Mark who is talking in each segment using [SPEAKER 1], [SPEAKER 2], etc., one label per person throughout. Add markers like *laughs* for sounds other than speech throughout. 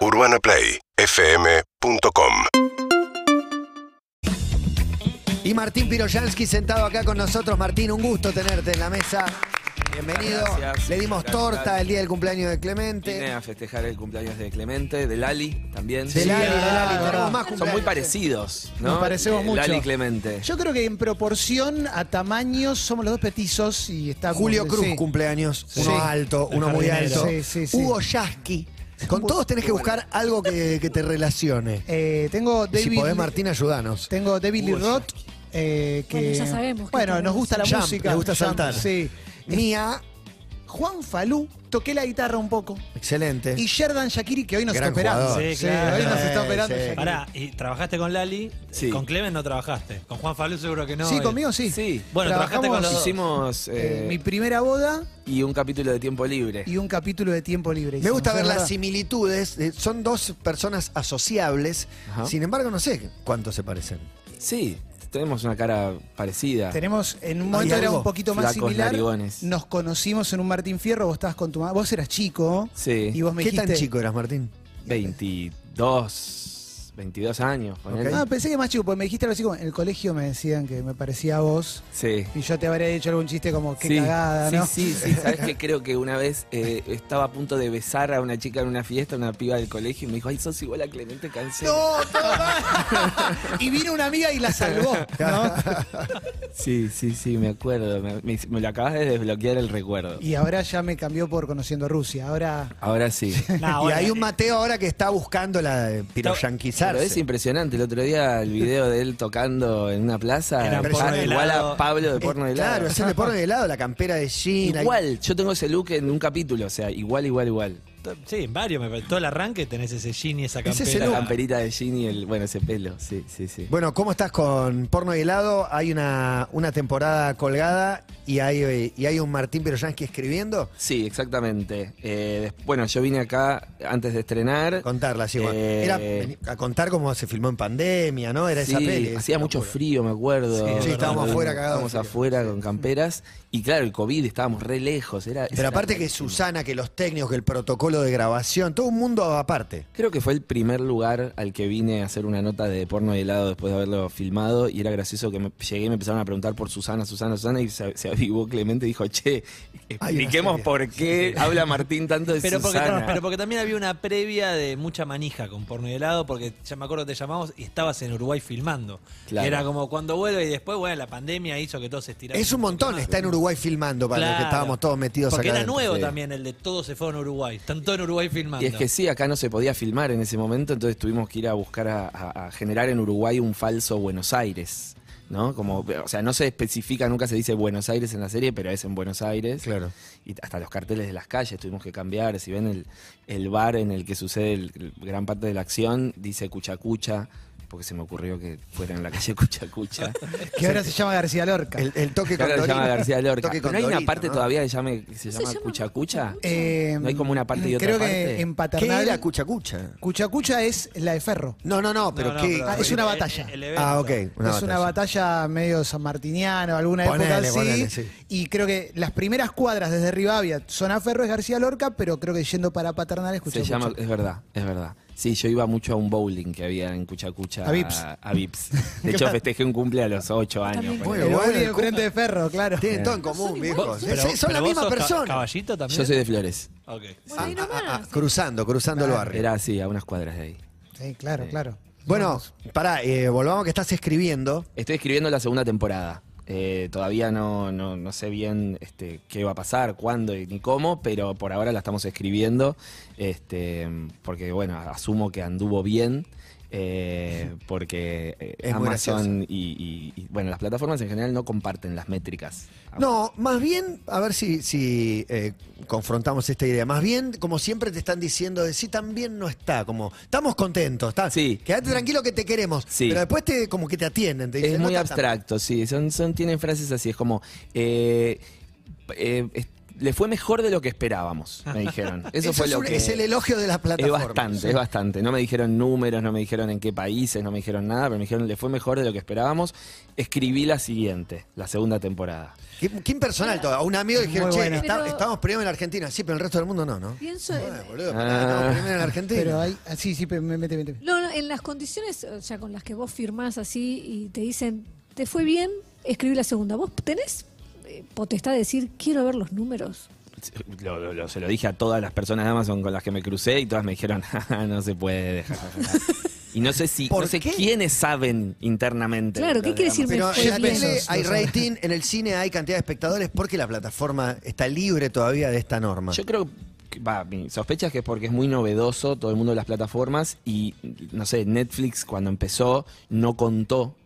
[SPEAKER 1] UrbanaPlayFM.com
[SPEAKER 2] Y Martín Piroyansky sentado acá con nosotros. Martín, un gusto tenerte en la mesa. Bienvenido.
[SPEAKER 3] Gracias.
[SPEAKER 2] Le dimos
[SPEAKER 3] Gracias,
[SPEAKER 2] torta
[SPEAKER 3] gracias.
[SPEAKER 2] el día del cumpleaños de
[SPEAKER 3] Vine
[SPEAKER 2] Clemente.
[SPEAKER 3] a festejar el cumpleaños de Clemente, de Lali también.
[SPEAKER 2] De Lali, de Lali,
[SPEAKER 4] verdad.
[SPEAKER 2] tenemos más
[SPEAKER 3] Son muy
[SPEAKER 2] cumpleaños.
[SPEAKER 3] parecidos, ¿no?
[SPEAKER 4] Nos parecemos
[SPEAKER 3] Eh,
[SPEAKER 4] mucho.
[SPEAKER 3] Lali y Clemente.
[SPEAKER 4] Yo creo que en proporción a tamaños somos los dos petizos y está
[SPEAKER 2] Julio Cruz
[SPEAKER 4] sí.
[SPEAKER 2] cumpleaños.
[SPEAKER 4] Sí.
[SPEAKER 2] Uno alto, uno muy alto.
[SPEAKER 4] Sí, sí, sí.
[SPEAKER 2] Hugo Yasky. *laughs* Con todos tenés que buscar algo que, que te relacione. *laughs*
[SPEAKER 4] Eh, tengo
[SPEAKER 2] Y si
[SPEAKER 4] David.
[SPEAKER 2] podés, Martín, ayudanos.
[SPEAKER 4] Tengo David Lee Roth. eh, que,
[SPEAKER 5] Bueno, ya sabemos que
[SPEAKER 4] Bueno,
[SPEAKER 5] tenemos.
[SPEAKER 4] nos gusta la
[SPEAKER 2] Jump,
[SPEAKER 4] música.
[SPEAKER 2] le gusta
[SPEAKER 4] Jump,
[SPEAKER 2] saltar.
[SPEAKER 4] Sí.
[SPEAKER 2] Mía,
[SPEAKER 4] Juan Falú, toqué la guitarra un poco.
[SPEAKER 2] excelente.
[SPEAKER 4] Y Sherdan Shakiri, que hoy nos
[SPEAKER 2] Gran
[SPEAKER 4] está operando.
[SPEAKER 2] jugador.
[SPEAKER 4] Sí,
[SPEAKER 6] Sí, claro.
[SPEAKER 4] hoy nos está operando.
[SPEAKER 2] sí.
[SPEAKER 4] Shakiri.
[SPEAKER 6] Pará, ¿y trabajaste con Lali?
[SPEAKER 3] Sí.
[SPEAKER 6] Con Clemen no trabajaste. Con Juan Falú seguro que no.
[SPEAKER 4] Sí,
[SPEAKER 6] Y-
[SPEAKER 4] conmigo sí.
[SPEAKER 3] Sí.
[SPEAKER 6] Bueno, trabajaste con los dos.
[SPEAKER 3] Hicimos
[SPEAKER 4] Eh,
[SPEAKER 3] eh,
[SPEAKER 4] mi primera boda
[SPEAKER 3] y un capítulo de tiempo libre.
[SPEAKER 4] y un capítulo de tiempo libre.
[SPEAKER 2] Me
[SPEAKER 4] hicimos,
[SPEAKER 2] gusta
[SPEAKER 4] es
[SPEAKER 2] ver las
[SPEAKER 4] verdad.
[SPEAKER 2] similitudes. eh, Son dos personas asociables.
[SPEAKER 3] Ajá.
[SPEAKER 2] Sin embargo, no sé cuánto se parecen.
[SPEAKER 3] Sí, tenemos una cara parecida.
[SPEAKER 4] Tenemos, en un
[SPEAKER 2] ¿Hay
[SPEAKER 4] momento era un poquito más
[SPEAKER 3] Flacos,
[SPEAKER 4] similar.
[SPEAKER 3] narigones.
[SPEAKER 4] Nos conocimos en un Martín Fierro, vos estabas con tu mamá. Vos eras chico.
[SPEAKER 3] Sí.
[SPEAKER 4] Y vos me
[SPEAKER 2] ¿Qué
[SPEAKER 4] dijiste.
[SPEAKER 2] tan chico eras, Martín?
[SPEAKER 3] 22, 22 años.
[SPEAKER 4] Ah, pensé que más chico, porque me dijiste algo así como. En el colegio me decían que me parecía a vos.
[SPEAKER 3] Sí.
[SPEAKER 4] Y yo te habría dicho algún chiste como, qué
[SPEAKER 3] sí,
[SPEAKER 4] cagada,
[SPEAKER 3] sí,
[SPEAKER 4] ¿no?
[SPEAKER 3] Sí, sí, *laughs* Sabes que creo que una vez eh, estaba a punto de besar a una chica en una fiesta, una piba del colegio, y me dijo, ay, sos igual a Clemente Cancelo.
[SPEAKER 4] No, todo mal. *laughs* y vino una amiga y la salvó, ¿no?
[SPEAKER 3] Sí, sí, sí, me acuerdo. Me, me- me lo acabas de desbloquear el recuerdo.
[SPEAKER 4] Y ahora ya me cambió por conociendo Rusia. Ahora.
[SPEAKER 3] Ahora sí. *laughs*
[SPEAKER 2] Y hay un
[SPEAKER 6] eh,
[SPEAKER 2] Mateo ahora que está buscando la de
[SPEAKER 3] Es impresionante. El otro día el video de él tocando en una plaza,
[SPEAKER 6] Era
[SPEAKER 3] está
[SPEAKER 2] porno de
[SPEAKER 3] igual
[SPEAKER 6] helado.
[SPEAKER 3] a Pablo de porno de helado.
[SPEAKER 2] Claro, es el de porno de helado, la campera de Jean.
[SPEAKER 3] Igual, yo tengo ese look en un capítulo, o sea, igual, igual, igual.
[SPEAKER 6] Sí, en varios. Me parece. Todo el arranque tenés ese jean y esa
[SPEAKER 2] Ese es
[SPEAKER 6] campera.
[SPEAKER 2] el
[SPEAKER 3] La camperita de Jean y el, bueno, ese pelo, sí, sí, sí.
[SPEAKER 2] Bueno, ¿cómo estás con porno y helado? Hay una, una temporada colgada y hay, y hay un Martín Piroyansky escribiendo.
[SPEAKER 3] Sí, exactamente. Eh, bueno, yo vine acá antes de estrenar.
[SPEAKER 2] Contarla, sí. bueno.
[SPEAKER 3] Eh,
[SPEAKER 2] Era a contar cómo se filmó en pandemia, ¿no? Era esa
[SPEAKER 3] Sí,
[SPEAKER 2] peli.
[SPEAKER 3] hacía mucho
[SPEAKER 2] Locura.
[SPEAKER 3] frío, me acuerdo.
[SPEAKER 2] Sí, sí, estábamos afuera cagados
[SPEAKER 3] Estábamos afuera con camperas. Y claro, el COVID, estábamos re lejos. Era,
[SPEAKER 2] Pero
[SPEAKER 3] era
[SPEAKER 2] aparte que. Susana, que los técnicos, que el protocolo de grabación, todo un mundo aparte.
[SPEAKER 3] Creo que fue el primer lugar al que vine a hacer una nota de porno y helado después de haberlo filmado y era gracioso que me, llegué y me empezaron a preguntar por Susana, Susana, Susana y se, se avivó Clemente y dijo, che, expliquemos por qué habla Martín tanto de
[SPEAKER 6] Pero porque,
[SPEAKER 3] Susana.
[SPEAKER 6] pero porque también había una previa de mucha manija con porno y helado, porque ya me acuerdo que te llamamos y estabas en Uruguay filmando.
[SPEAKER 3] Claro.
[SPEAKER 6] Era como cuando vuelve y después, bueno, la pandemia hizo que todo se estirara.
[SPEAKER 2] Es un montón, está en Uruguay filmando para los que
[SPEAKER 6] Claro.
[SPEAKER 2] estábamos todos metidos
[SPEAKER 6] Porque
[SPEAKER 2] acá.
[SPEAKER 6] era
[SPEAKER 2] adentro.
[SPEAKER 6] nuevo
[SPEAKER 3] Sí.
[SPEAKER 6] también el de todos se fueron a Uruguay. Están todos en Uruguay filmando.
[SPEAKER 3] Y es que sí, acá no se podía filmar en ese momento, entonces tuvimos que ir a buscar a, a- a generar en Uruguay un falso Buenos Aires, ¿no? Como, o sea, no se especifica, nunca se dice Buenos Aires en la serie, pero es en Buenos Aires.
[SPEAKER 2] Claro.
[SPEAKER 3] Y hasta los carteles de las calles tuvimos que cambiar. Si ven el, el bar en el que sucede el- el gran parte de la acción, dice Cuchacucha, porque se me ocurrió que fuera en la calle Cuchacucha. *laughs*
[SPEAKER 4] Que ahora se llama García Lorca.
[SPEAKER 2] El, el toque
[SPEAKER 3] Que ahora se
[SPEAKER 2] con
[SPEAKER 3] llama García Lorca. No hay una parte
[SPEAKER 2] ¿no?
[SPEAKER 3] todavía que, llame, que se
[SPEAKER 5] Se
[SPEAKER 3] llama Cuchacucha.
[SPEAKER 4] Eh,
[SPEAKER 3] ¿No hay como una parte y otra
[SPEAKER 4] Creo
[SPEAKER 3] parte?
[SPEAKER 4] que en
[SPEAKER 2] ¿Qué
[SPEAKER 4] Paternal.
[SPEAKER 2] era Cuchacucha?
[SPEAKER 4] Cuchacucha es la de Ferro.
[SPEAKER 2] No, no, no, pero
[SPEAKER 6] No, no,
[SPEAKER 2] qué.
[SPEAKER 6] pero-
[SPEAKER 4] Ah, es una batalla.
[SPEAKER 6] el.
[SPEAKER 2] Ah, ok. Una
[SPEAKER 4] es una batalla medio sanmartiniana, alguna
[SPEAKER 2] Ponele,
[SPEAKER 4] época así.
[SPEAKER 2] ponele, sí.
[SPEAKER 4] Y creo que las primeras cuadras desde Rivadavia, zona Ferro es García Lorca, pero creo que yendo para Paternal es
[SPEAKER 3] Se llama, es verdad, es verdad. Sí, yo iba mucho a un bowling que había en Cuchacucha.
[SPEAKER 4] A Vips.
[SPEAKER 3] A, Vips. *laughs* De hecho, festejé un cumple a los ocho años.
[SPEAKER 5] También.
[SPEAKER 3] ponele.
[SPEAKER 2] Bueno,
[SPEAKER 4] El bowling
[SPEAKER 2] el
[SPEAKER 4] enfrente de Ferro, claro.
[SPEAKER 2] Tienen todo en común, sí, son la misma persona.
[SPEAKER 6] ¿Caballito también?
[SPEAKER 3] Yo soy de Flores.
[SPEAKER 6] Ok.
[SPEAKER 2] Ah, ah,
[SPEAKER 5] nomás.
[SPEAKER 2] ah, cruzando, cruzando el barrio.
[SPEAKER 3] Era así, a unas cuadras de ahí.
[SPEAKER 4] Sí, claro, claro.
[SPEAKER 2] Bueno, pará, eh, volvamos que estás escribiendo.
[SPEAKER 3] Estoy escribiendo la segunda temporada. Eh, todavía no, no, no sé bien este, qué va a pasar, cuándo y ni cómo, pero por ahora la estamos escribiendo. Este, porque, bueno, asumo que anduvo bien. Eh, *laughs* porque eh,
[SPEAKER 2] Es muy
[SPEAKER 3] Amazon y, y- y, bueno, las plataformas en general no comparten las métricas.
[SPEAKER 2] No, más bien, a ver si, si eh, confrontamos esta idea. Más bien, como siempre te están diciendo, de sí, también no está. Como, estamos contentos, está.
[SPEAKER 3] Sí.
[SPEAKER 2] Quédate tranquilo que te queremos.
[SPEAKER 3] Sí.
[SPEAKER 2] Pero después te, como que te atienden. Te
[SPEAKER 3] Es
[SPEAKER 2] dicen,
[SPEAKER 3] muy
[SPEAKER 2] no está tan-
[SPEAKER 3] abstracto, sí. Son, son, tienen frases así, es como. eh, eh, es- le fue mejor de lo que esperábamos, me dijeron. *laughs* Eso, fue
[SPEAKER 2] es,
[SPEAKER 3] lo
[SPEAKER 2] un-
[SPEAKER 3] que...
[SPEAKER 2] es el elogio de las
[SPEAKER 3] Es
[SPEAKER 2] plataformas.
[SPEAKER 3] bastante, es bastante. No me dijeron números, no me dijeron en qué países, no me dijeron nada, pero me dijeron le fue mejor de lo que esperábamos. Escribí la siguiente, la segunda temporada.
[SPEAKER 2] Qué, qué impersonal todo. A un amigo le dijeron, che,
[SPEAKER 4] bueno.
[SPEAKER 2] está-
[SPEAKER 1] Pero-
[SPEAKER 2] estamos primero en la Argentina. Sí, pero en el resto del mundo no, ¿no?
[SPEAKER 1] Pienso en,
[SPEAKER 2] Bueno, boludo,
[SPEAKER 3] Ah.
[SPEAKER 2] estamos primero en la Argentina.
[SPEAKER 4] Pero hay, ah, sí, sí, pe- me- mete, mete.
[SPEAKER 1] no, no, en las condiciones o sea, con las que vos firmás así y te dicen, ¿te fue bien? Escribí la segunda. ¿Vos tenés potestad de decir, quiero ver los números?
[SPEAKER 3] Lo- lo- lo- se lo dije a todas las personas de Amazon con las que me crucé y todas me dijeron, "Ja, *laughs* no se puede. ja, ja, ja". Y no sé si,
[SPEAKER 2] ¿Por
[SPEAKER 3] no sé
[SPEAKER 2] qué?
[SPEAKER 3] quiénes saben internamente.
[SPEAKER 1] Claro, ¿qué quiere decir.
[SPEAKER 2] Pero en la tele hay rating, en el cine hay cantidad de espectadores porque la plataforma está libre todavía de esta norma.
[SPEAKER 3] Yo creo que, va, mi sospecha es que es porque es muy novedoso todo el mundo de las plataformas y, no sé, Netflix cuando empezó no contó eh,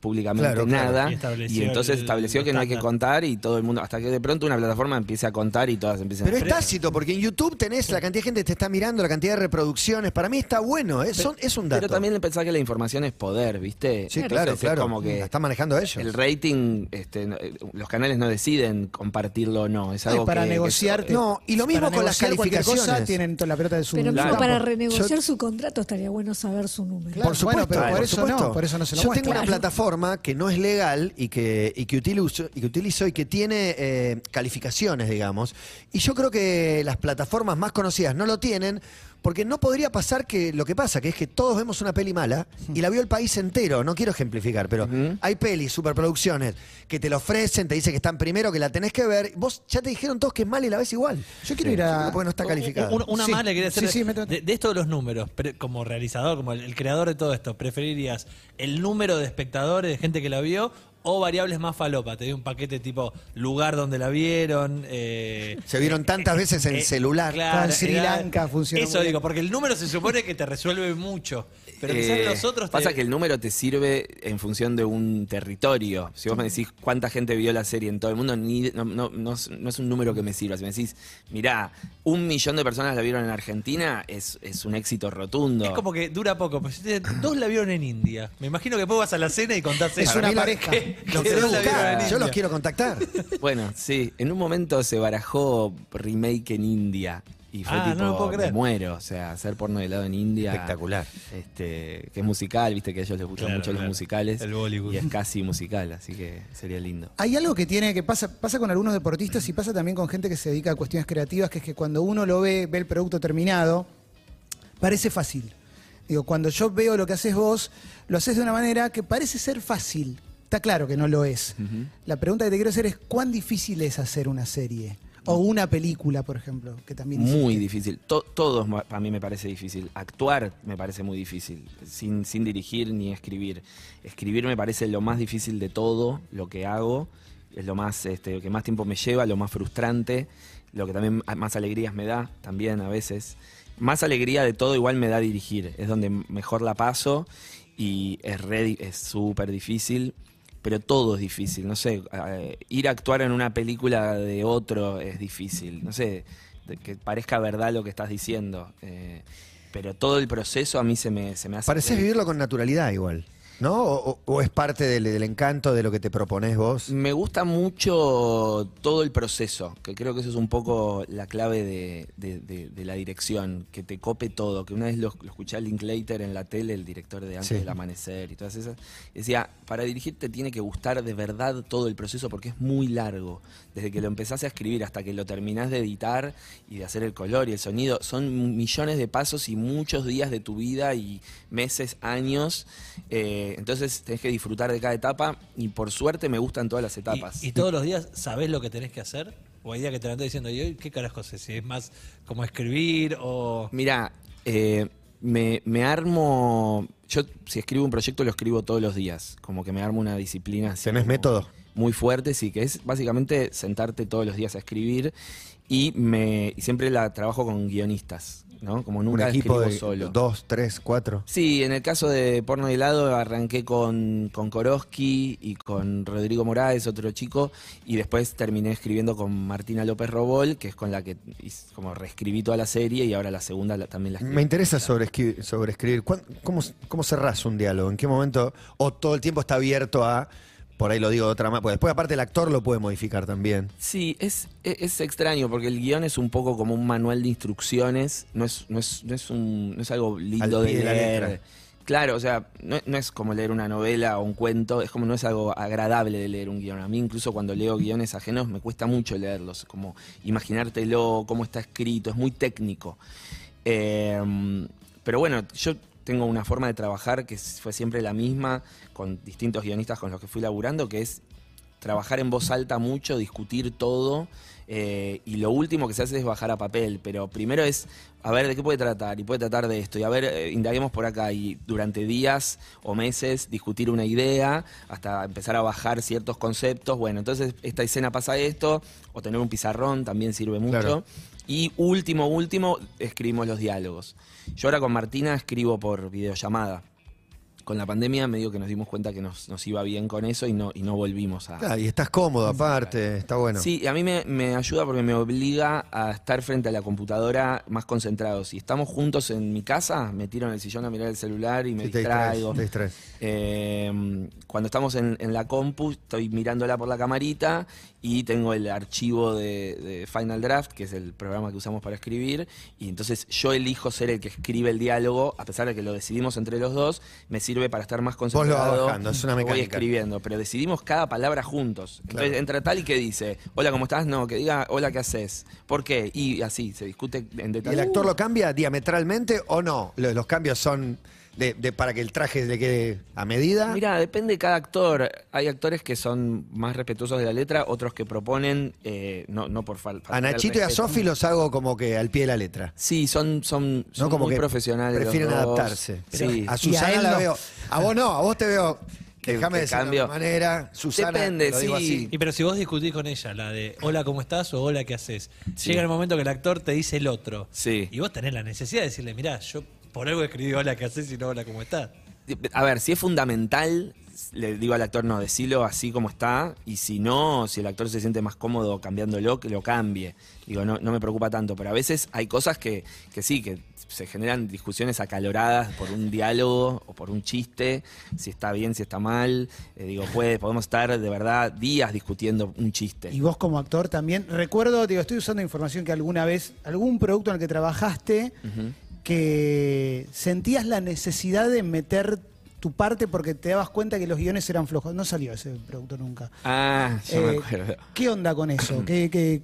[SPEAKER 3] públicamente
[SPEAKER 2] Claro, claro.
[SPEAKER 3] nada
[SPEAKER 6] Y
[SPEAKER 3] entonces
[SPEAKER 6] el-
[SPEAKER 3] estableció
[SPEAKER 6] el
[SPEAKER 3] que no hay que contar y todo el mundo, hasta que de pronto una plataforma empiece a contar y todas empiezan
[SPEAKER 2] Pero
[SPEAKER 3] a...
[SPEAKER 2] es tácito, porque en YouTube tenés la cantidad de gente que te está mirando, la cantidad de reproducciones. Para mí está bueno, es, son- es un dato.
[SPEAKER 3] Pero también pensar que la información es poder, ¿viste?
[SPEAKER 2] Sí,
[SPEAKER 3] Entonces,
[SPEAKER 2] claro,
[SPEAKER 3] es
[SPEAKER 2] claro.
[SPEAKER 3] como que
[SPEAKER 2] la están manejando ellos.
[SPEAKER 3] el rating, este, no- eh, los canales no deciden compartirlo o no. Es algo
[SPEAKER 4] para
[SPEAKER 3] que-
[SPEAKER 4] negociar.
[SPEAKER 2] No, y lo mismo con las
[SPEAKER 4] cosa,
[SPEAKER 2] calificaciones.
[SPEAKER 4] tienen toda la pelota de su
[SPEAKER 1] Pero mismo
[SPEAKER 3] Claro.
[SPEAKER 1] para renegociar
[SPEAKER 2] Yo-
[SPEAKER 1] su contrato estaría bueno saber su número.
[SPEAKER 4] Claro.
[SPEAKER 2] Por supuesto,
[SPEAKER 4] Bueno, pero por
[SPEAKER 2] por
[SPEAKER 4] eso
[SPEAKER 2] supuesto.
[SPEAKER 4] no, por eso no se lo
[SPEAKER 2] Yo
[SPEAKER 4] muestra.
[SPEAKER 2] tengo una. Plataforma que no es legal y que, y que, utilizo, y que utilizo y que tiene eh, calificaciones, digamos. Y yo creo que las plataformas más conocidas no lo tienen porque no podría pasar que lo que pasa, que es que todos vemos una peli mala y la vio el país entero. No quiero ejemplificar, pero
[SPEAKER 3] Ujú.
[SPEAKER 2] hay pelis, superproducciones, que te lo ofrecen, te dicen que están primero, que la tenés que ver. Vos ya te dijeron todos que es mala y la ves igual.
[SPEAKER 4] Yo quiero ir a.
[SPEAKER 2] Porque no está calificada.
[SPEAKER 6] Una, una
[SPEAKER 4] Sí,
[SPEAKER 6] más le quería hacer
[SPEAKER 4] sí, sí,
[SPEAKER 6] de-
[SPEAKER 4] mete, mete.
[SPEAKER 6] de, de esto de los números, pre- como realizador, como el, el creador de todo esto, ¿preferirías el número de espectadores, de gente que la vio, o variables más falopa? Te doy un paquete tipo lugar donde la vieron. eh,
[SPEAKER 2] Se vieron tantas veces en
[SPEAKER 6] eh,
[SPEAKER 2] celular.
[SPEAKER 6] claro,
[SPEAKER 4] En Sri Lanka funciona
[SPEAKER 6] Eso
[SPEAKER 4] muy
[SPEAKER 6] digo,
[SPEAKER 4] bien.
[SPEAKER 6] porque el número se supone que te resuelve mucho. Pero quizás
[SPEAKER 3] Eh,
[SPEAKER 6] los otros te-
[SPEAKER 3] Pasa que el número te sirve en función de un territorio. Si vos me decís cuánta gente vio la serie en todo el mundo, ni, no, no- no es- no es un número que me sirva. Si me decís, mirá, un millón de personas la vieron en Argentina, es, es un éxito rotundo.
[SPEAKER 6] Es como que dura poco. Pues, dos la vieron en India. Me imagino que después vas a la cena y contás
[SPEAKER 4] Es
[SPEAKER 6] eso.
[SPEAKER 4] una *laughs* pareja.
[SPEAKER 6] Que-
[SPEAKER 2] Los
[SPEAKER 6] que
[SPEAKER 2] buscar, yo los quiero contactar.
[SPEAKER 3] Bueno, sí, en un momento se barajó remake en India. Y fue
[SPEAKER 6] Ah,
[SPEAKER 3] tipo,
[SPEAKER 6] no lo puedo
[SPEAKER 3] me
[SPEAKER 6] creer.
[SPEAKER 3] muero. O sea, hacer porno de helado en India.
[SPEAKER 2] Espectacular.
[SPEAKER 3] Este, que es musical, viste que a ellos les gustan
[SPEAKER 6] Claro,
[SPEAKER 3] mucho los musicales.
[SPEAKER 6] El Bollywood.
[SPEAKER 3] Y es casi musical, así que sería lindo.
[SPEAKER 4] Hay algo que tiene que pasa, pasa con algunos deportistas y pasa también con gente que se dedica a cuestiones creativas, que es que cuando uno lo ve, ve el producto terminado, parece fácil. Digo, cuando yo veo lo que haces vos, lo haces de una manera que parece ser fácil. Está claro que no lo es. La pregunta que te quiero hacer es, ¿cuán difícil es hacer una serie? O una película, por ejemplo, que también
[SPEAKER 3] Muy
[SPEAKER 4] hiciste.
[SPEAKER 3] difícil. To- todo ma- para mí me parece difícil. Actuar me parece muy difícil, sin, sin dirigir ni escribir. Escribir me parece lo más difícil de todo lo que hago. Es lo más, este, lo que más tiempo me lleva, lo más frustrante, lo que también a- más alegrías me da también a veces. Más alegría de todo igual me da dirigir. Es donde mejor la paso y es súper difícil. Pero todo es difícil, no sé, eh, ir a actuar en una película de otro es difícil, no sé, que parezca verdad lo que estás diciendo, eh, pero todo el proceso a mí se me, se me hace...
[SPEAKER 2] Pareces vivirlo con naturalidad igual, ¿no? O, o- o es parte del, del encanto de lo que te propones vos.
[SPEAKER 3] Me gusta mucho todo el proceso, que creo que eso es un poco la clave de, de- de- de la dirección, que te cope todo, que una vez lo, lo escuché a Linklater en la tele, el director de Antes
[SPEAKER 2] Sí.
[SPEAKER 3] del Amanecer y todas esas, decía, para dirigir te tiene que gustar de verdad todo el proceso porque es muy largo, desde que lo empezás a escribir hasta que lo terminás de editar y de hacer el color y el sonido, son millones de pasos y muchos días de tu vida y meses, años, eh, entonces tenés que disfrutar de cada etapa y por suerte me gustan todas las etapas.
[SPEAKER 6] ¿Y, y todos los días sabés lo que tenés que hacer? ¿O hay día que te levantás diciendo, ¿y hoy qué carajo sé? Si es más como escribir o...
[SPEAKER 3] Mira, eh, me, me armo. Yo, si escribo un proyecto, lo escribo todos los días. Como que me armo una disciplina. así
[SPEAKER 2] ¿Tenés método?
[SPEAKER 3] Muy fuerte, sí, que es básicamente sentarte todos los días a escribir. Y me y siempre la trabajo con guionistas, ¿no? Como nunca
[SPEAKER 2] Un equipo de
[SPEAKER 3] solo.
[SPEAKER 2] dos, tres, cuatro.
[SPEAKER 3] Sí, en el caso de Porno de helado arranqué con, con Koroski y con Rodrigo Morales, otro chico, y después terminé escribiendo con Martina López Robol, que es con la que como reescribí toda la serie y ahora la segunda la- también la escribí.
[SPEAKER 2] Me interesa sobre. Sobre escribir. ¿Cuán- ¿Cómo, ¿Cómo cerrás un diálogo? ¿En qué momento? ¿O todo el tiempo está abierto a Por ahí lo digo de otra manera. Porque después, aparte, el actor lo puede modificar también.
[SPEAKER 3] Sí, es, es, es extraño porque el guion es un poco como un manual de instrucciones, no es, no es, no es, un, no es algo lindo
[SPEAKER 2] Al
[SPEAKER 3] de
[SPEAKER 2] la
[SPEAKER 3] leer. Claro, o sea, no, no es como leer una novela o un cuento, es como no es algo agradable de leer un guion. A mí incluso cuando leo guiones ajenos me cuesta mucho leerlos, como imaginártelo, cómo está escrito, es muy técnico. Eh, pero bueno, yo tengo una forma de trabajar que fue siempre la misma con distintos guionistas con los que fui laburando, que es trabajar en voz alta mucho, discutir todo. eh, y lo último que se hace es bajar a papel. Pero primero es, a ver, ¿de qué puede tratar? Y puede tratar de esto. Y a ver, eh, indaguemos por acá. Y durante días o meses discutir una idea hasta empezar a bajar ciertos conceptos. Bueno, entonces esta escena pasa esto. O tener un pizarrón también sirve mucho. Y último, último, escribimos los diálogos. Yo ahora con Martina escribo por videollamada. Con la pandemia medio que nos dimos cuenta que nos, nos iba bien con eso y no, y no volvimos a...
[SPEAKER 2] Claro, y estás cómodo, aparte, está bueno.
[SPEAKER 3] Sí, a mí me, me ayuda porque me obliga a estar frente a la computadora más concentrado. Si estamos juntos en mi casa, me tiro en el sillón a mirar el celular y me
[SPEAKER 2] Sí, te distraes,
[SPEAKER 3] distraigo.
[SPEAKER 2] te distraes.
[SPEAKER 3] Eh, cuando estamos en, en la compu, estoy mirándola por la camarita y tengo el archivo de, de Final Draft, que es el programa que usamos para escribir, y entonces yo elijo ser el que escribe el diálogo, a pesar de que lo decidimos entre los dos, me sirve para estar más
[SPEAKER 2] Vos lo vas
[SPEAKER 3] concentrado.
[SPEAKER 2] bajando, es una
[SPEAKER 3] Voy
[SPEAKER 2] mecánica.
[SPEAKER 3] escribiendo, pero decidimos cada palabra juntos. Entonces
[SPEAKER 2] Claro.
[SPEAKER 3] entra tal y que dice, hola, ¿cómo estás? No, que diga, hola, ¿qué haces? ¿Por qué? Y así, se discute en
[SPEAKER 2] ¿Y
[SPEAKER 3] detalle.
[SPEAKER 2] el actor lo cambia diametralmente o no? Lo- Los cambios son de, de- para que el traje le quede a medida.
[SPEAKER 3] Mira, depende de cada actor. Hay actores que son más respetuosos de la letra, otros que proponen, eh, no, no por falta.
[SPEAKER 2] a Nachito y a Sofi los hago como que al pie de la letra.
[SPEAKER 3] Sí, son, son, son
[SPEAKER 2] No como
[SPEAKER 3] muy
[SPEAKER 2] que
[SPEAKER 3] profesionales. los
[SPEAKER 2] prefieren
[SPEAKER 3] dos.
[SPEAKER 2] adaptarse.
[SPEAKER 3] Sí.
[SPEAKER 2] A Susana
[SPEAKER 4] a él
[SPEAKER 2] la
[SPEAKER 4] no.
[SPEAKER 2] veo. A vos no, a vos te veo. Déjame decirlo de manera. Susana,
[SPEAKER 3] Depende,
[SPEAKER 2] lo digo
[SPEAKER 3] sí.
[SPEAKER 2] así.
[SPEAKER 6] Y pero si vos discutís con ella, la de hola, ¿cómo estás? o hola, ¿qué haces?
[SPEAKER 3] Sí.
[SPEAKER 6] Llega el momento que el actor te dice el otro.
[SPEAKER 3] Sí.
[SPEAKER 6] Y vos tenés la necesidad de decirle, mirá, yo por algo escribí hola, ¿qué haces? y no hola, ¿cómo estás?
[SPEAKER 3] A ver, si es fundamental, le digo al actor, no, decilo así como está, y si no, si el actor se siente más cómodo cambiándolo, que lo cambie. Digo, no, no me preocupa tanto, pero a veces hay cosas que, que sí, que se generan discusiones acaloradas por un diálogo o por un chiste, si está bien, si está mal. Eh, digo, puede, podemos estar de verdad días discutiendo un chiste.
[SPEAKER 4] Y vos como actor también. Recuerdo, digo, estoy usando información que alguna vez, algún producto en el que trabajaste. Que sentías la necesidad de meter tu parte porque te dabas cuenta que los guiones eran flojos. No salió ese producto nunca.
[SPEAKER 3] Ah, yo me
[SPEAKER 4] Eh,
[SPEAKER 3] acuerdo.
[SPEAKER 4] ¿Qué onda con eso? *clears throat* ¿Qué, qué-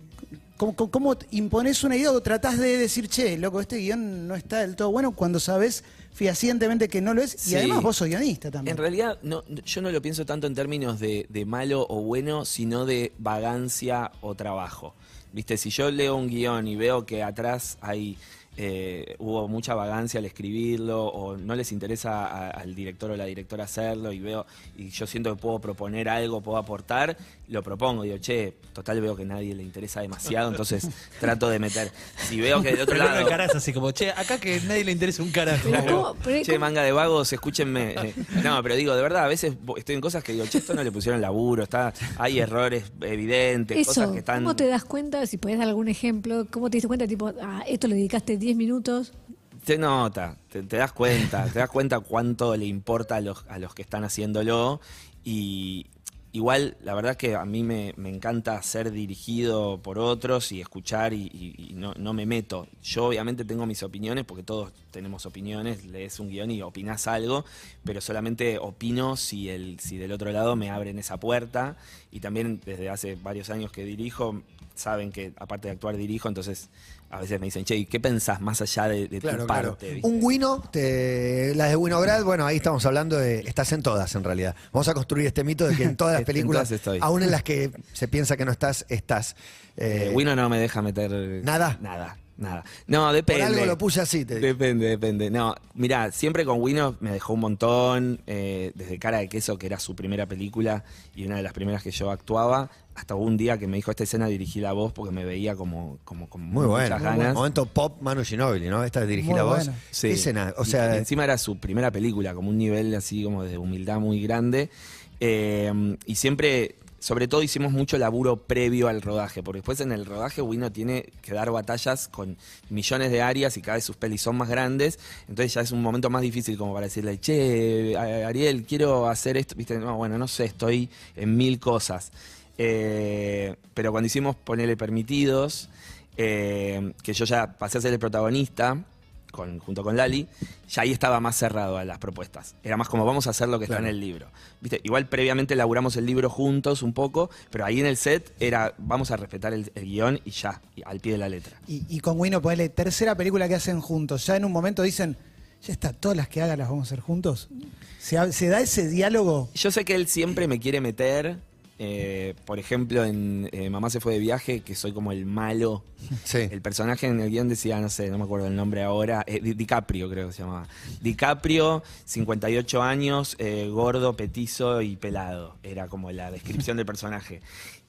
[SPEAKER 4] cómo, cómo- cómo impones una idea o tratás de decir, che, loco, este guion no está del todo bueno cuando sabes fehacientemente que no lo es?
[SPEAKER 3] Sí.
[SPEAKER 4] Y además vos sos guionista también.
[SPEAKER 3] En realidad, no, yo no lo pienso tanto en términos de, de malo o bueno, sino de vagancia o trabajo. Viste, si yo leo un guion y veo que atrás hay eh, hubo mucha vagancia al escribirlo o no les interesa a- al director o la directora hacerlo y veo y yo siento que puedo proponer algo, puedo aportar, lo propongo. Digo, che, total veo que a nadie le interesa demasiado, entonces *laughs* trato de meter. Si veo que del otro
[SPEAKER 6] Pero
[SPEAKER 3] lado...
[SPEAKER 6] de caras así como, che, acá que nadie le interesa un carajo.
[SPEAKER 1] Pero ¿cómo? Pero
[SPEAKER 3] Che, manga de vagos, escúchenme. Eh, *laughs* No, pero digo, de verdad, a veces estoy en cosas que digo, che, esto no le pusieron laburo, está, hay errores evidentes, cosas que están.
[SPEAKER 1] ¿cómo te das cuenta? Si podés dar algún ejemplo, ¿cómo te diste cuenta? Tipo, ah, esto le dedicaste 10 minutos.
[SPEAKER 3] Te nota, te, das cuenta, te das cuenta cuánto le importa a los, a los que están haciéndolo. Y igual, la verdad es que a mí me, me encanta ser dirigido por otros y escuchar y no, no me meto. Yo obviamente tengo mis opiniones, porque todos tenemos opiniones, lees un guion y opinás algo, pero solamente opino si, el, si del otro lado me abren esa puerta. Y también desde hace varios años que dirijo, saben que aparte de actuar dirijo, entonces a veces me dicen, che, ¿y qué pensás más allá de, de
[SPEAKER 2] Claro,
[SPEAKER 3] tu
[SPEAKER 2] claro.
[SPEAKER 3] parte? ¿viste?
[SPEAKER 2] Un Wino, te- las de Winograd, bueno, ahí estamos hablando de. Estás en todas, en realidad. Vamos a construir este mito de que en todas las *laughs* películas,
[SPEAKER 3] estoy.
[SPEAKER 2] aún en las que se piensa que no estás, estás.
[SPEAKER 3] Eh,
[SPEAKER 2] Eh,
[SPEAKER 3] Wino no me deja meter.
[SPEAKER 2] ¿Nada?
[SPEAKER 3] Nada, nada. No, depende.
[SPEAKER 2] por algo lo puse así. Te,
[SPEAKER 3] Depende, depende. No, mira, siempre con Wino me dejó un montón, eh, desde Cara de Queso, que era su primera película y una de las primeras que yo actuaba, hasta un día que me dijo esta escena dirigí la voz porque me veía como, como con
[SPEAKER 2] muy bueno.
[SPEAKER 3] muchas
[SPEAKER 2] muy
[SPEAKER 3] ganas.
[SPEAKER 2] Momento pop Manu Ginóbili, ¿no? Esta de dirigir
[SPEAKER 4] Muy
[SPEAKER 2] a vos.
[SPEAKER 4] bueno.
[SPEAKER 3] Sí.
[SPEAKER 2] ¿Qué escena? O sea,
[SPEAKER 3] y encima era su primera película, como un nivel así como de humildad muy grande. Eh, y siempre sobre todo hicimos mucho laburo previo al rodaje, porque después en el rodaje Wino tiene que dar batallas con millones de áreas y cada vez sus pelis son más grandes, entonces ya es un momento más difícil como para decirle, che, Ariel, quiero hacer esto, viste, no, bueno, no sé, estoy en mil cosas. Eh, pero cuando hicimos Ponele Permitidos, eh, que yo ya pasé a ser el protagonista, con- junto con Lali, ya ahí estaba más cerrado a las propuestas. Era más como vamos a hacer lo que está en el libro. ¿Viste? Igual previamente elaboramos el libro juntos un poco, pero ahí en el set era vamos a respetar el, el guion y ya, y al pie de la letra.
[SPEAKER 4] Y, y con Wino, ponele tercera película que hacen juntos. Ya en un momento dicen, ya está, todas las que haga las vamos a hacer juntos. ¿Se, ha- se da ese diálogo?
[SPEAKER 3] Yo sé que él siempre me quiere meter. Eh, por ejemplo, en eh, Mamá se fue de viaje, que soy como el malo.
[SPEAKER 2] Sí.
[SPEAKER 3] El personaje en el guion decía, no sé, no me acuerdo el nombre ahora, eh, Di- DiCaprio creo que se llamaba. DiCaprio, 58 años, gordo, petizo y pelado. Era como la descripción del personaje.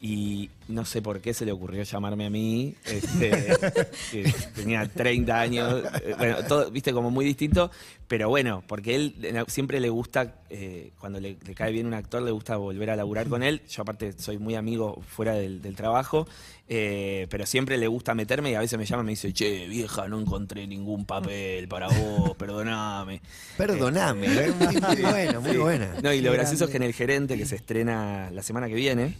[SPEAKER 3] Y no sé por qué se le ocurrió llamarme a mí, este, *laughs* que tenía 30 años, eh, bueno, todo, viste, como muy distinto, pero bueno, porque él eh, siempre le gusta, eh, cuando le, le cae bien un actor, le gusta volver a laburar con él. Yo aparte soy muy amigo fuera del, del trabajo, eh, pero siempre le gusta meterme y a veces me llama y me dice, che, vieja, no encontré ningún papel para vos, perdoname.
[SPEAKER 2] Perdoname, es *laughs* muy, muy buena, muy
[SPEAKER 3] Sí.
[SPEAKER 2] buena.
[SPEAKER 3] No, y lo gracioso es que en El Gerente, que se estrena la semana que viene,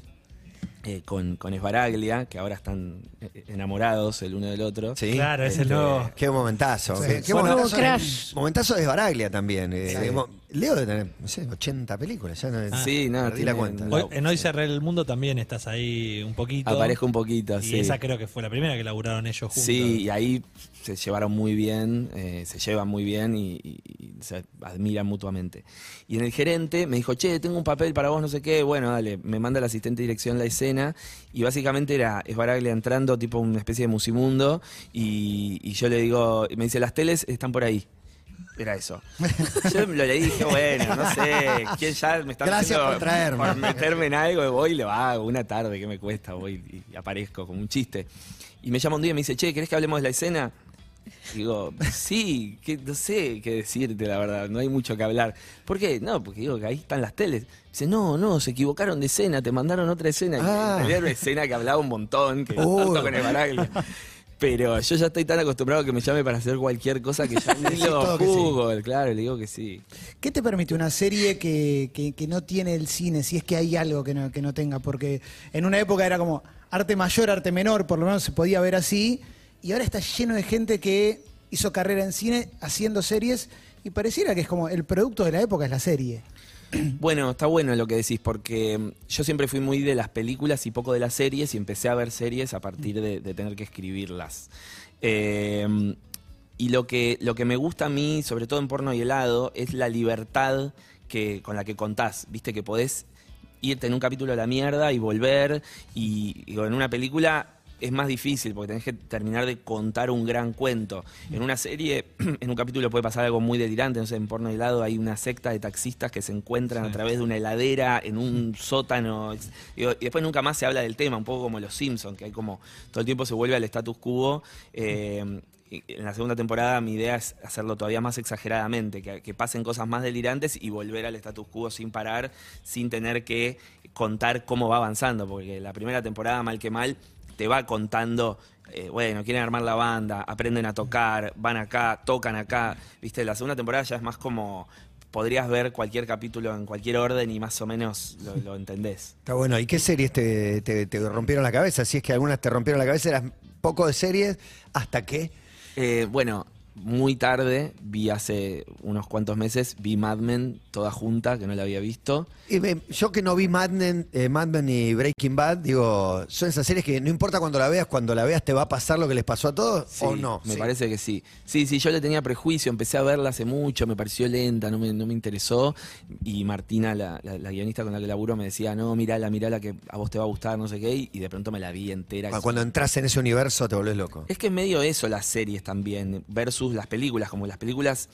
[SPEAKER 3] eh, con, con Esbaraglia, que ahora están eh, enamorados el uno del otro.
[SPEAKER 2] Sí.
[SPEAKER 6] Claro, es el
[SPEAKER 3] Este,
[SPEAKER 6] nuevo.
[SPEAKER 2] Qué momentazo.
[SPEAKER 4] Sí.
[SPEAKER 2] Qué, qué
[SPEAKER 1] Bueno,
[SPEAKER 2] momentazo,
[SPEAKER 1] Crash.
[SPEAKER 2] momentazo de Baraglia también. eh,
[SPEAKER 3] Sí.
[SPEAKER 2] Leo debe tener, no sé, 80 películas. Ya no,
[SPEAKER 3] Ah. Sí, no,
[SPEAKER 2] perdí la cuenta.
[SPEAKER 6] Hoy- en Hoy Cerré el Mundo también estás ahí un poquito.
[SPEAKER 3] Aparezco un poquito,
[SPEAKER 6] Y
[SPEAKER 3] sí.
[SPEAKER 6] esa creo que fue la primera que laburaron ellos juntos.
[SPEAKER 3] Sí, y ahí se llevaron muy bien, eh, se llevan muy bien y, y- y se admiran mutuamente. Y en el gerente me dijo, che, tengo un papel para vos, no sé qué. Bueno, dale, me manda el asistente de dirección la escena y básicamente era Esbaraglia entrando, tipo una especie de musimundo, y, y yo le digo, me dice, las teles están por ahí. Era eso. *laughs* Yo lo leí y dije, bueno, no sé, ¿quién ya me está
[SPEAKER 2] Gracias
[SPEAKER 3] metiendo
[SPEAKER 2] por traerme.
[SPEAKER 3] por meterme en algo? Voy y lo hago, una tarde, ¿qué me cuesta? Voy y aparezco como un chiste. Y me llama un día y me dice, che, ¿querés que hablemos de la escena? Digo, sí, que, no sé qué decirte, la verdad, no hay mucho que hablar. ¿Por qué? No, porque digo que ahí están las teles. Dice, no, no, se equivocaron de escena, te mandaron otra escena. Y
[SPEAKER 2] Ah.
[SPEAKER 3] realidad era una escena que hablaba un montón, que tanto con el Baraglia. Pero yo ya estoy tan acostumbrado que me llame para hacer cualquier cosa que ya *laughs* ni lo
[SPEAKER 2] que sí.
[SPEAKER 3] Claro, le digo que sí.
[SPEAKER 4] ¿Qué te permite una serie que, que- que no tiene el cine, si es que hay algo que no, que no tenga? Porque en una época era como arte mayor, arte menor, por lo menos se podía ver así, y ahora está lleno de gente que hizo carrera en cine haciendo series y pareciera que es como el producto de la época es la serie. *clears throat*
[SPEAKER 3] Bueno, está bueno lo que decís, porque mm, yo siempre fui muy de las películas y poco de las series y empecé a ver series a partir de, tener que escribirlas. Eh, y lo que, lo que me gusta a mí, sobre todo en porno y helado, es la libertad que, con la que contás. Viste que podés irte en un capítulo a la mierda y volver. Y, y en una película es más difícil porque tenés que terminar de contar un gran cuento. En una serie, *clears throat* en un capítulo puede pasar algo muy delirante. No sé, en porno helado hay una secta de taxistas que se encuentran a través de una heladera en un sótano. Y después nunca más se habla del tema, un poco como los Simpsons, que hay como todo el tiempo se vuelve al status quo. eh, en la segunda temporada mi idea es hacerlo todavía más exageradamente, que, que pasen cosas más delirantes y volver al status quo sin parar, sin tener que contar cómo va avanzando, porque la primera temporada, mal que mal, te va contando, eh, bueno, quieren armar la banda, aprenden a tocar, van acá, tocan acá, viste, la segunda temporada ya es más como... Podrías ver cualquier capítulo en cualquier orden y más o menos lo, lo entendés.
[SPEAKER 2] Está bueno. ¿Y qué series te, te- te rompieron la cabeza? Si es que algunas te rompieron la cabeza, eras poco de series, ¿hasta qué?
[SPEAKER 3] Eh, bueno, muy tarde, vi hace unos cuantos meses, vi Mad Men toda junta, que no la había visto.
[SPEAKER 2] Y me- yo que no vi Mad Men, eh, Mad Men y Breaking Bad, digo, son esas series que no importa cuando la veas, cuando la veas te va a pasar lo que les pasó a todos,
[SPEAKER 3] Sí,
[SPEAKER 2] ¿o no?
[SPEAKER 3] Me
[SPEAKER 2] Sí.
[SPEAKER 3] parece que sí. Sí, sí, yo le tenía prejuicio, empecé a verla hace mucho, me pareció lenta, no me, no me interesó. Y Martina, la, la- la guionista con la que laburo, me decía, no, mirala, mirala, que a vos te va a gustar, no sé qué. Y, y de pronto me la vi entera.
[SPEAKER 2] Cuando- Cuando entras en ese universo te volvés loco.
[SPEAKER 3] Es que es medio eso las series también, versus las películas. Como las películas,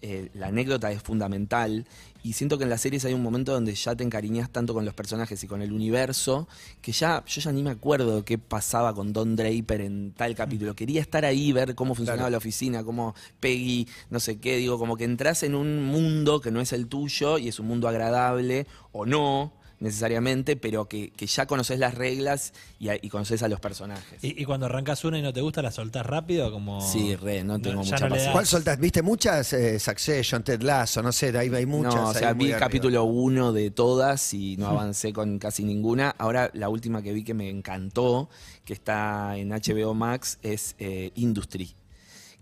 [SPEAKER 3] eh, la anécdota es fundamental. Y siento que en las series hay un momento donde ya te encariñas tanto con los personajes y con el universo, que ya, yo ya ni me acuerdo de qué pasaba con Don Draper en tal capítulo. Quería estar ahí, ver cómo funcionaba
[SPEAKER 2] Claro.
[SPEAKER 3] la oficina, cómo Peggy, no sé qué, digo, como que entras en un mundo que no es el tuyo y es un mundo agradable o no. Necesariamente, pero que, que ya conoces las reglas y, a- y conoces a los personajes.
[SPEAKER 6] Y, y cuando arrancas una y no te gusta, ¿la soltás rápido? Como...
[SPEAKER 3] Sí, re, no tengo
[SPEAKER 6] ya
[SPEAKER 3] mucha
[SPEAKER 6] le das-
[SPEAKER 3] paciencia.
[SPEAKER 2] ¿Cuál soltas? ¿Viste muchas? Eh, Succession, Ted Lasso, no sé, hay, hay muchas.
[SPEAKER 3] no, o
[SPEAKER 2] ahí
[SPEAKER 3] sea,
[SPEAKER 2] muy
[SPEAKER 3] vi el
[SPEAKER 2] arriba.
[SPEAKER 3] capítulo uno de todas y no *laughs* avancé con casi ninguna. Ahora la última que vi que me encantó, que está en HBO Max, es eh, Industry.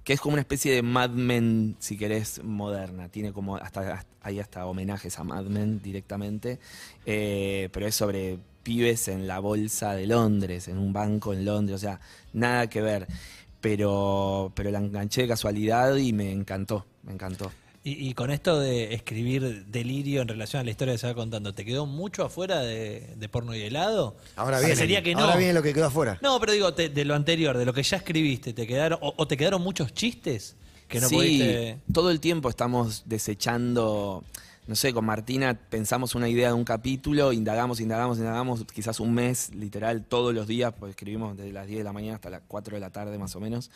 [SPEAKER 3] Que es como una especie de Mad Men, si querés, moderna. Tiene como hasta, hay hasta homenajes a Mad Men directamente. Eh, pero es sobre pibes en la bolsa de Londres, en un banco en Londres. O sea, nada que ver. Pero, pero la enganché de casualidad y me encantó. Me encantó.
[SPEAKER 6] Y, y con esto de escribir delirio en relación a la historia que se va contando, ¿te quedó mucho afuera de, de porno y helado?
[SPEAKER 2] Ahora
[SPEAKER 6] Parecería
[SPEAKER 2] viene,
[SPEAKER 6] Sería que no.
[SPEAKER 2] ahora viene lo que quedó afuera.
[SPEAKER 6] No, pero digo, te- de lo anterior, de lo que ya escribiste, ¿te quedaron o, o te quedaron muchos chistes que no
[SPEAKER 3] sí,
[SPEAKER 6] pudiste...?
[SPEAKER 3] todo el tiempo estamos desechando, no sé, con Martina pensamos una idea de un capítulo, indagamos, indagamos, indagamos, quizás un mes, literal, todos los días, pues escribimos desde las 10 de la mañana hasta las 4 de la tarde más o menos,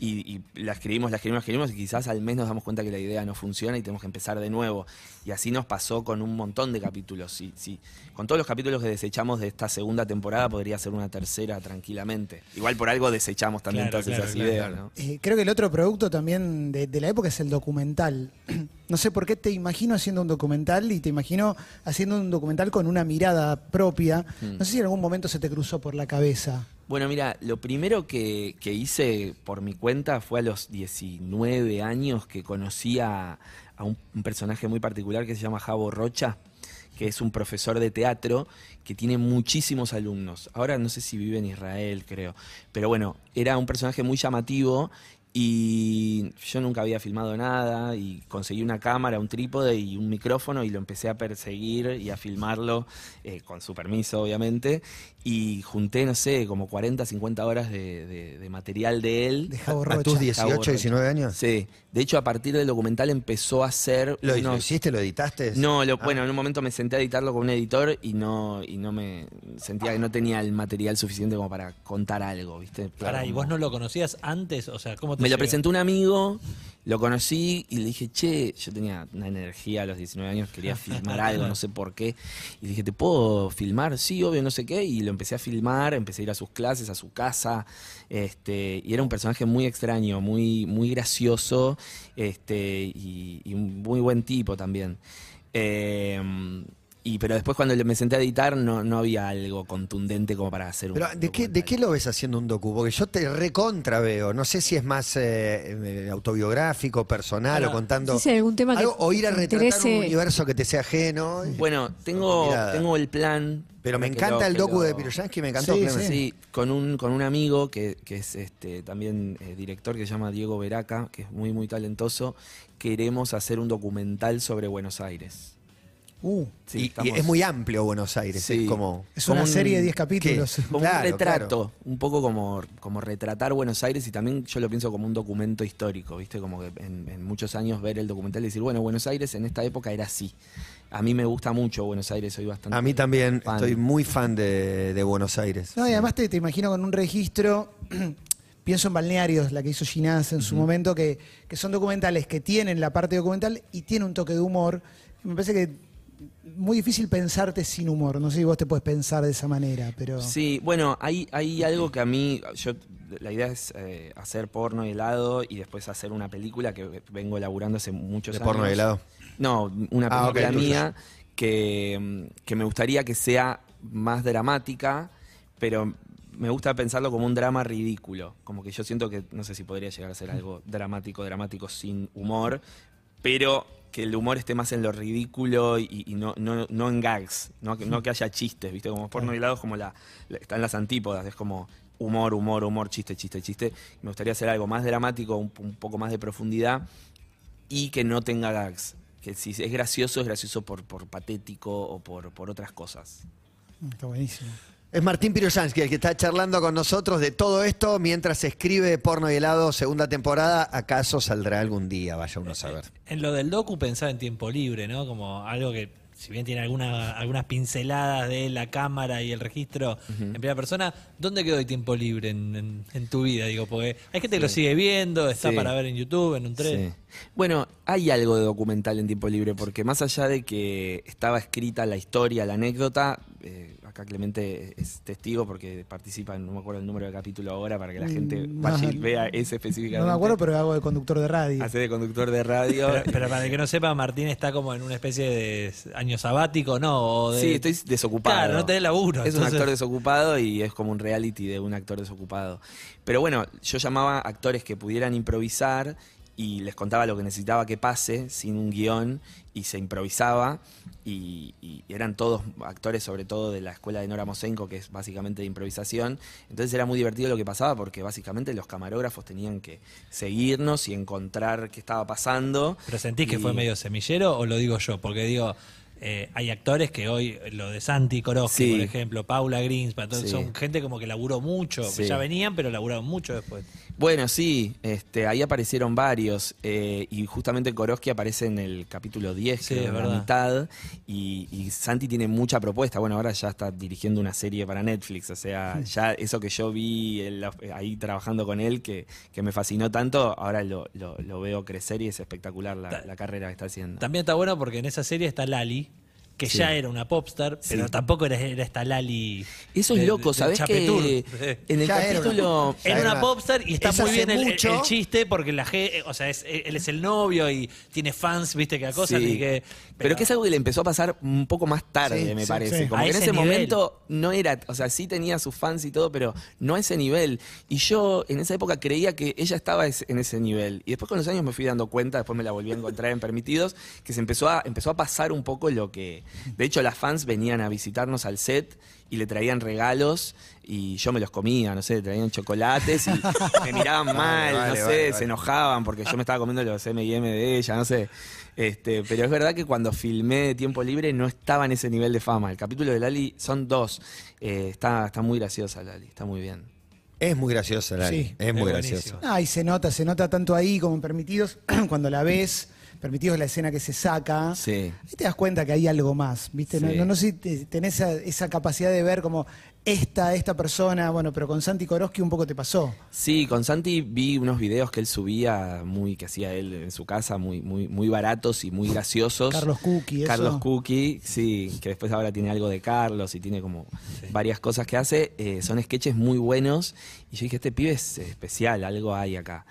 [SPEAKER 3] y, y la escribimos, la escribimos, la escribimos, y quizás al mes nos damos cuenta que la idea no funciona y tenemos que empezar de nuevo. Y así nos pasó con un montón de capítulos. Sí, sí. Con todos los capítulos que desechamos de esta segunda temporada, podría ser una tercera tranquilamente. Igual por algo desechamos también
[SPEAKER 6] Claro,
[SPEAKER 3] todas
[SPEAKER 6] claro,
[SPEAKER 3] esas
[SPEAKER 6] claro,
[SPEAKER 3] ideas,
[SPEAKER 6] claro.
[SPEAKER 3] ¿no?
[SPEAKER 4] Eh, creo que el otro producto también de, de la época es el documental. *clears throat* No sé por qué te imagino haciendo un documental y te imagino haciendo un documental con una mirada propia.
[SPEAKER 3] Hmm.
[SPEAKER 4] No sé si en algún momento se te cruzó por la cabeza.
[SPEAKER 3] Bueno, mira, lo primero que, que hice por mi cuenta fue a los 19 años que conocí a, a un, un personaje muy particular que se llama Javo Rocha, que es un profesor de teatro que tiene muchísimos alumnos. Ahora no sé si vive en Israel, creo. Pero bueno, era un personaje muy llamativo y yo nunca había filmado nada y conseguí una cámara, un trípode y un micrófono y lo empecé a perseguir y a filmarlo eh, con su permiso obviamente y junté, no sé, como 40, 50 horas de, de- de material de él.
[SPEAKER 4] De Javo
[SPEAKER 2] ¿A
[SPEAKER 4] Rocha.
[SPEAKER 2] tus
[SPEAKER 3] Javo
[SPEAKER 2] 18,
[SPEAKER 3] Rocha.
[SPEAKER 2] 19 años?
[SPEAKER 3] Sí, de hecho a partir del documental empezó a hacer
[SPEAKER 2] ¿Lo, lo
[SPEAKER 3] unos-
[SPEAKER 2] hiciste? ¿Lo editaste?
[SPEAKER 3] no, lo-
[SPEAKER 2] Ah.
[SPEAKER 3] bueno, en un momento me senté a editarlo con un editor y no y no me sentía que no tenía el material suficiente como para contar algo, ¿viste?
[SPEAKER 6] Pará, ¿y vos no lo conocías antes? O sea, ¿cómo te
[SPEAKER 3] me lo presentó un amigo, lo conocí y le dije, che, yo tenía una energía a los 19 años, quería filmar *laughs* algo, no sé por qué. Y le dije, ¿te puedo filmar? Sí, obvio, no sé qué. Y lo empecé a filmar, empecé a ir a sus clases, a su casa. Este, y era un personaje muy extraño, muy, muy gracioso este, y, y un muy buen tipo también. Eh, y, pero después cuando le- me senté a editar no, no había algo contundente como para hacer un
[SPEAKER 2] Pero, ¿de qué, ¿De qué lo ves haciendo un docu? Porque yo te recontra veo. No sé si es más eh, eh, autobiográfico, personal
[SPEAKER 6] Bueno,
[SPEAKER 2] o contando.
[SPEAKER 1] si algún tema que
[SPEAKER 2] o ir a retratar
[SPEAKER 1] interese.
[SPEAKER 2] un universo que te sea ajeno.
[SPEAKER 3] Bueno, tengo,
[SPEAKER 2] Mirada.
[SPEAKER 3] tengo el plan.
[SPEAKER 2] Pero me encanta
[SPEAKER 3] lo-
[SPEAKER 2] el docu
[SPEAKER 3] lo-
[SPEAKER 2] de Piroyansky, me encantó.
[SPEAKER 4] Sí.
[SPEAKER 3] Sí, con un, con un amigo que, que es este, también eh, director que se llama Diego Veraca, que es muy, muy talentoso. Queremos hacer un documental sobre Buenos Aires.
[SPEAKER 4] Uh,
[SPEAKER 3] Sí,
[SPEAKER 2] y, y
[SPEAKER 3] estamos-
[SPEAKER 2] es muy amplio Buenos Aires.
[SPEAKER 3] Sí.
[SPEAKER 2] Es como.
[SPEAKER 4] es
[SPEAKER 3] Como
[SPEAKER 4] una
[SPEAKER 3] un-
[SPEAKER 4] serie de 10 capítulos.
[SPEAKER 2] ¿Qué?
[SPEAKER 3] Como
[SPEAKER 2] Claro,
[SPEAKER 3] un retrato,
[SPEAKER 2] claro.
[SPEAKER 3] un poco como, como retratar Buenos Aires y también yo lo pienso como un documento histórico, ¿viste? Como que en, en muchos años ver el documental y decir, bueno, Buenos Aires en esta época era así. A mí me gusta mucho Buenos Aires, soy bastante.
[SPEAKER 2] A mí también
[SPEAKER 3] fan.
[SPEAKER 2] estoy muy fan de, de Buenos Aires.
[SPEAKER 4] No, y además te, te imagino con un registro, *clears throat* pienso en Balnearios, la que hizo Ginás en su momento, que, que son documentales que tienen la parte documental y tiene un toque de humor. Me parece que muy difícil pensarte sin humor. No sé si vos te puedes pensar de esa manera, pero...
[SPEAKER 3] Sí, bueno, hay, hay algo que a mí, yo la idea es eh, hacer porno y helado y después hacer una película que vengo elaborando hace muchos
[SPEAKER 2] ¿De
[SPEAKER 3] años.
[SPEAKER 2] porno y helado?
[SPEAKER 3] No, una
[SPEAKER 2] Ah,
[SPEAKER 3] película mía que, que me gustaría que sea más dramática, pero me gusta pensarlo como un drama ridículo. Como que yo siento que, no sé si podría llegar a ser algo dramático, dramático sin humor, pero que el humor esté más en lo ridículo y, y no, no, no en gags, no que, no que haya chistes, ¿viste? Como helado es como la, la- están las antípodas, es como humor, humor, humor, chiste, chiste, chiste. Me gustaría hacer algo más dramático, un, un poco más de profundidad y que no tenga gags. Que si es gracioso, es gracioso por, por patético o por, por otras cosas.
[SPEAKER 4] Está buenísimo.
[SPEAKER 2] Es Martín Piroyansky el que está charlando con nosotros de todo esto mientras escribe Porno y helado segunda temporada. ¿Acaso saldrá algún día? Vaya uno a saber.
[SPEAKER 6] En lo del docu pensaba en tiempo libre, ¿no? Como algo que si bien tiene alguna, algunas pinceladas de la cámara y el registro en primera persona, ¿dónde quedó el tiempo libre en, en- en tu vida? Digo, porque hay gente que lo sigue viendo, está
[SPEAKER 3] Sí.
[SPEAKER 6] para ver en YouTube, en un tren.
[SPEAKER 3] Sí. Bueno, hay algo de documental en tiempo libre, porque más allá de que estaba escrita la historia, la anécdota, eh, acá Clemente es testigo porque participa, en- no me acuerdo el número de capítulo ahora, para que la gente
[SPEAKER 4] Mm,
[SPEAKER 3] vaya y
[SPEAKER 4] no,
[SPEAKER 3] vea ese específicamente.
[SPEAKER 4] No me acuerdo, pero hago de conductor de radio.
[SPEAKER 3] Hace de conductor de radio.
[SPEAKER 6] Pero, pero para el que no sepa, Martín está como en una especie de año sabático, ¿no? O de-
[SPEAKER 3] Sí, estoy desocupado.
[SPEAKER 6] Claro, no tenés laburo.
[SPEAKER 3] Es un actor desocupado y es como un reality de un actor desocupado. Pero bueno, yo llamaba a actores que pudieran improvisar y les contaba lo que necesitaba que pase sin un guion y se improvisaba y, y eran todos actores sobre todo de la escuela de Nora Mosenko que es básicamente de improvisación entonces era muy divertido lo que pasaba porque básicamente los camarógrafos tenían que seguirnos y encontrar qué estaba pasando
[SPEAKER 6] ¿Pero sentís que fue medio semillero o lo digo yo? Porque digo, eh, hay actores que hoy, lo de Santi Koroski,
[SPEAKER 3] Sí.
[SPEAKER 6] por ejemplo, Paula Greenspan,
[SPEAKER 3] Sí.
[SPEAKER 6] son gente como que laburó mucho,
[SPEAKER 3] Sí.
[SPEAKER 6] ya venían, pero laburaron mucho después.
[SPEAKER 3] Bueno, sí, este, ahí aparecieron varios eh, y justamente Koroski aparece en el capítulo 10,
[SPEAKER 6] Sí, es
[SPEAKER 3] la
[SPEAKER 6] verdad.
[SPEAKER 3] mitad, y, y Santi tiene mucha propuesta. Bueno, ahora ya está dirigiendo una serie para Netflix, o sea, ya eso que yo vi ahí trabajando con él, que, que me fascinó tanto, ahora lo, lo- lo veo crecer y es espectacular la, la carrera que está haciendo.
[SPEAKER 6] También está bueno porque en esa serie está Lali, que
[SPEAKER 3] Sí.
[SPEAKER 6] ya era una popstar, pero tampoco era, era esta Lali.
[SPEAKER 3] Eso es
[SPEAKER 6] de-
[SPEAKER 3] loco, ¿sabés
[SPEAKER 6] Chapetur.
[SPEAKER 3] que en el
[SPEAKER 2] Ya era una-
[SPEAKER 3] capítulo...
[SPEAKER 6] Era una popstar y está muy bien el, el-
[SPEAKER 2] mucho.
[SPEAKER 6] el chiste porque la G, o sea, es- él es el novio y tiene fans, viste, que acosan
[SPEAKER 3] Sí.
[SPEAKER 6] y que.
[SPEAKER 3] Pero, que es algo que le empezó a pasar un poco más tarde,
[SPEAKER 4] Sí,
[SPEAKER 3] me
[SPEAKER 4] sí,
[SPEAKER 3] parece.
[SPEAKER 4] sí.
[SPEAKER 3] Como
[SPEAKER 6] A
[SPEAKER 3] que en
[SPEAKER 6] ese nivel.
[SPEAKER 3] momento no era, o sea, sí tenía sus fans y todo, pero no a ese nivel. Y yo en esa época creía que ella estaba es- en ese nivel. Y después con los años me fui dando cuenta, después me la volví a encontrar en Permitidos, que se empezó a, empezó a pasar un poco lo que... De hecho, las fans venían a visitarnos al set y le traían regalos y yo me los comía, no sé, traían chocolates y me miraban *laughs* mal,
[SPEAKER 2] vale,
[SPEAKER 3] no sé,
[SPEAKER 2] vale,
[SPEAKER 3] se
[SPEAKER 2] vale.
[SPEAKER 3] enojaban porque yo me estaba comiendo los M&M de ella, no sé. Este, pero es verdad que cuando filmé de tiempo libre no estaba en ese nivel de fama. El capítulo de Lali son dos. Eh, está, está muy graciosa Lali, está muy bien.
[SPEAKER 2] Es muy graciosa, Lali.
[SPEAKER 4] Sí.
[SPEAKER 2] es muy graciosa.
[SPEAKER 4] Ah, y se nota, se nota tanto ahí como en Permitidos, *clears throat* cuando la ves, Permitidos la escena que se saca.
[SPEAKER 3] Sí.
[SPEAKER 4] Ahí te das cuenta que hay algo más, ¿viste? No,
[SPEAKER 3] Sí.
[SPEAKER 4] no, no sé si te- tenés esa, esa capacidad de ver como esta, esta persona, bueno, pero con Santi Koroski un poco te pasó.
[SPEAKER 3] Sí, con Santi vi unos videos que él subía, muy que hacía él en su casa, muy, muy, muy baratos y muy graciosos.
[SPEAKER 4] Carlos Cookie, eso.
[SPEAKER 3] Carlos Cookie, sí, que después ahora tiene algo de Carlos y tiene como varias cosas que hace. Eh, son sketches muy buenos. Y yo dije, este pibe es especial, algo hay acá.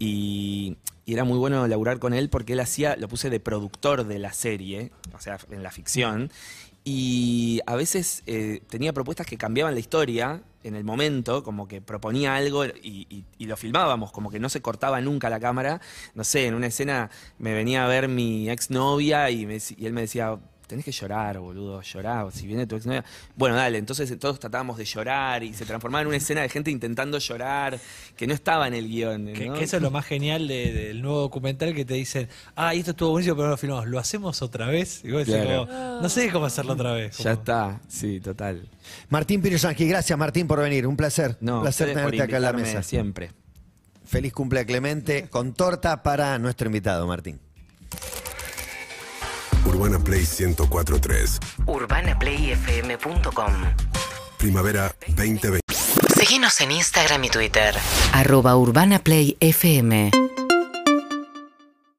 [SPEAKER 3] Y, y era muy bueno laburar con él porque él hacía, lo puse de productor de la serie, o sea, en la ficción. Y a veces eh, tenía propuestas que cambiaban la historia en el momento, como que proponía algo y, lo filmábamos, como que no se cortaba nunca la cámara. No sé, en una escena me venía a ver mi exnovia y él me decía, tenés que llorar, boludo, llorar, si viene tu exnovia. Bueno, dale, entonces todos tratábamos de llorar y se transformaba en una escena de gente intentando llorar, que no estaba en el guion.
[SPEAKER 6] Que,
[SPEAKER 3] ¿no?
[SPEAKER 6] que eso es lo más genial de- del nuevo documental que te dicen, ah, y esto estuvo buenísimo, pero no lo filmamos, ¿lo hacemos otra vez? Y vos decís
[SPEAKER 3] Claro.
[SPEAKER 6] como, no sé cómo hacerlo otra vez.
[SPEAKER 3] Ya está, sí, total.
[SPEAKER 2] Martín Pirosanqui, gracias Martín por venir. Un placer.
[SPEAKER 3] No,
[SPEAKER 2] Un placer tenerte acá en la mesa.
[SPEAKER 3] Siempre.
[SPEAKER 2] Feliz cumple a Clemente con torta para nuestro invitado, Martín.
[SPEAKER 5] Urbana Play 1043.
[SPEAKER 7] UrbanaPlayFM.com
[SPEAKER 5] Primavera 2020.
[SPEAKER 7] Síguenos en Instagram y Twitter. Arroba Urbana Play FM.